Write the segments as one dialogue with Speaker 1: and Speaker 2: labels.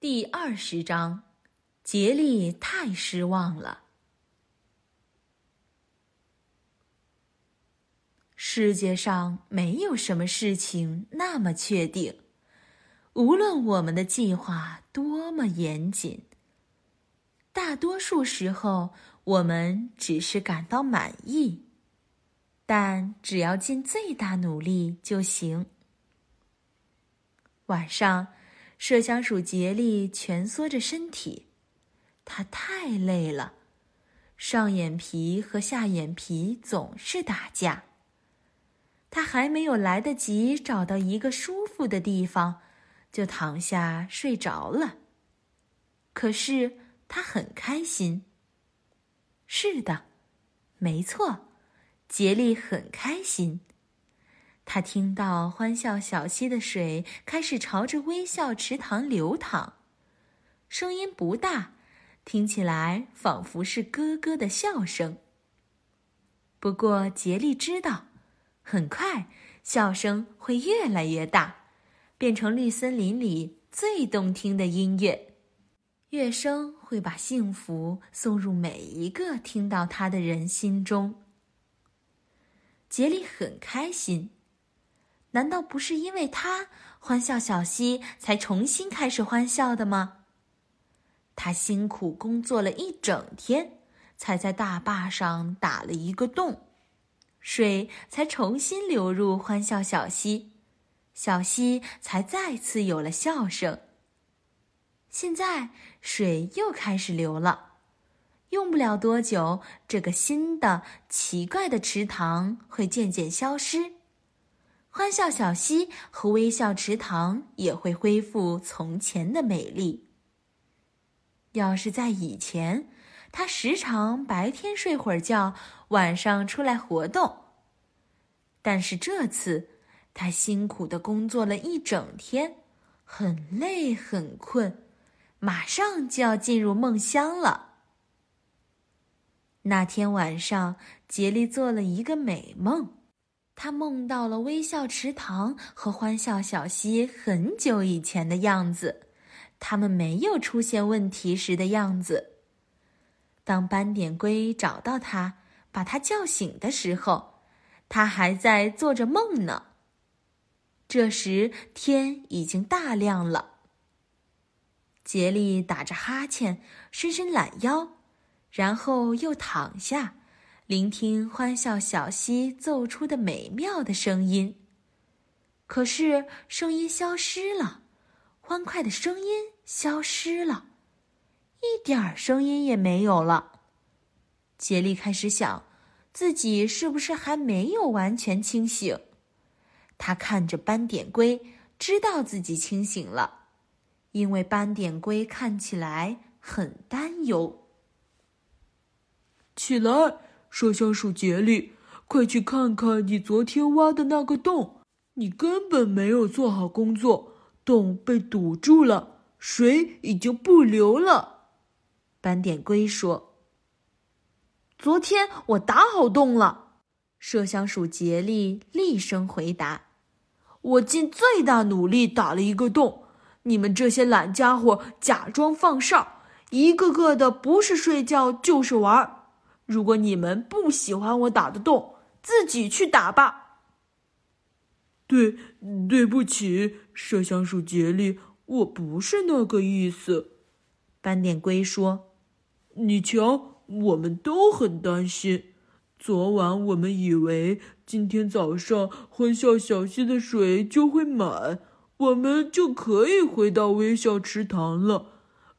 Speaker 1: 第二十章，杰利太失望了。世界上没有什么事情那么确定，无论我们的计划多么严谨，大多数时候我们只是感到满意，但只要尽最大努力就行。晚上。麝香鼠杰利蜷缩着身体，它太累了，上眼皮和下眼皮总是打架。他还没有来得及找到一个舒服的地方，就躺下睡着了。可是他很开心。是的，没错，杰利很开心。他听到欢笑小溪的水开始朝着微笑池塘流淌，声音不大，听起来仿佛是咯咯的笑声。不过杰利知道，很快笑声会越来越大，变成绿森林里最动听的音乐，乐声会把幸福送入每一个听到它的人心中。杰利很开心。难道不是因为他欢笑小溪才重新开始欢笑的吗？他辛苦工作了一整天，才在大坝上打了一个洞，水才重新流入欢笑小溪，小溪才再次有了笑声。现在水又开始流了，用不了多久，这个新的奇怪的池塘会渐渐消失。欢笑小溪和微笑池塘也会恢复从前的美丽。要是在以前，他时常白天睡会儿觉，晚上出来活动。但是这次，他辛苦的工作了一整天，很累很困，马上就要进入梦乡了。那天晚上，杰利做了一个美梦。他梦到了微笑池塘和欢笑小溪很久以前的样子，他们没有出现问题时的样子。当斑点龟找到他，把他叫醒的时候，他还在做着梦呢。这时天已经大亮了。杰利打着哈欠，伸伸懒腰，然后又躺下。聆听欢笑小溪奏出的美妙的声音，可是声音消失了，欢快的声音消失了，一点儿声音也没有了。杰利开始想，自己是不是还没有完全清醒？他看着斑点龟，知道自己清醒了，因为斑点龟看起来很担忧。
Speaker 2: 起来。麝香鼠杰利，快去看看你昨天挖的那个洞！你根本没有做好工作，洞被堵住了，水已经不流了。
Speaker 1: 斑点龟说：“昨天我打好洞了。”麝香鼠杰利厉声回答：“
Speaker 2: 我尽最大努力打了一个洞，你们这些懒家伙假装放哨，一个个的不是睡觉就是玩儿。”如果你们不喜欢我打的洞，自己去打吧。对，对不起，麝香鼠杰利，我不是那个意思。
Speaker 1: 斑点龟说：“
Speaker 2: 你瞧，我们都很担心。昨晚我们以为今天早上欢笑小溪的水就会满，我们就可以回到微笑池塘了。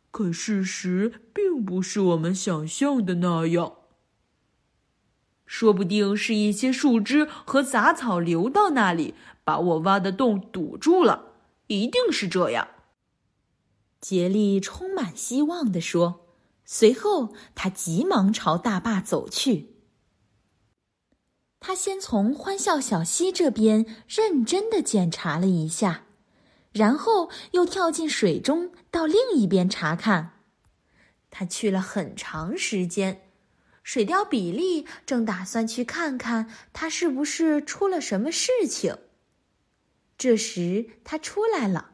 Speaker 2: 可事实并不是我们想象的那样。”
Speaker 1: 说不定是一些树枝和杂草流到那里，把我挖的洞堵住了。一定是这样。杰利充满希望地说。随后，他急忙朝大坝走去。他先从欢笑小溪这边认真的检查了一下，然后又跳进水中到另一边查看。他去了很长时间。水貂比利正打算去看看他是不是出了什么事情。这时他出来了。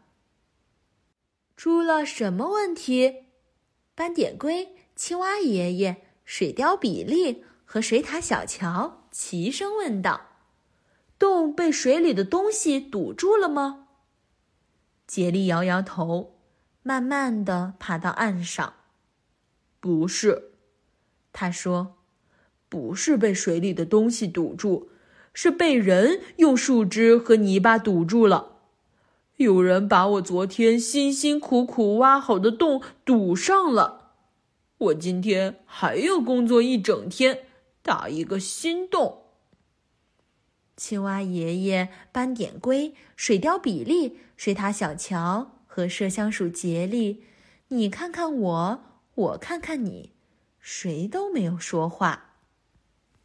Speaker 1: 出了什么问题？斑点龟、青蛙爷爷、水貂比利和水獭小乔齐声问道：“
Speaker 2: 洞被水里的东西堵住了吗？”
Speaker 1: 杰利摇摇头，慢慢的爬到岸上。
Speaker 2: “不是。”他说，“不是被水里的东西堵住。”是被人用树枝和泥巴堵住了。有人把我昨天辛辛苦苦挖好的洞堵上了。我今天还要工作一整天，打一个新洞。
Speaker 1: 青蛙爷爷、斑点龟、水貂比利、水獭小乔和麝香鼠杰利，你看看我，我看看你，谁都没有说话。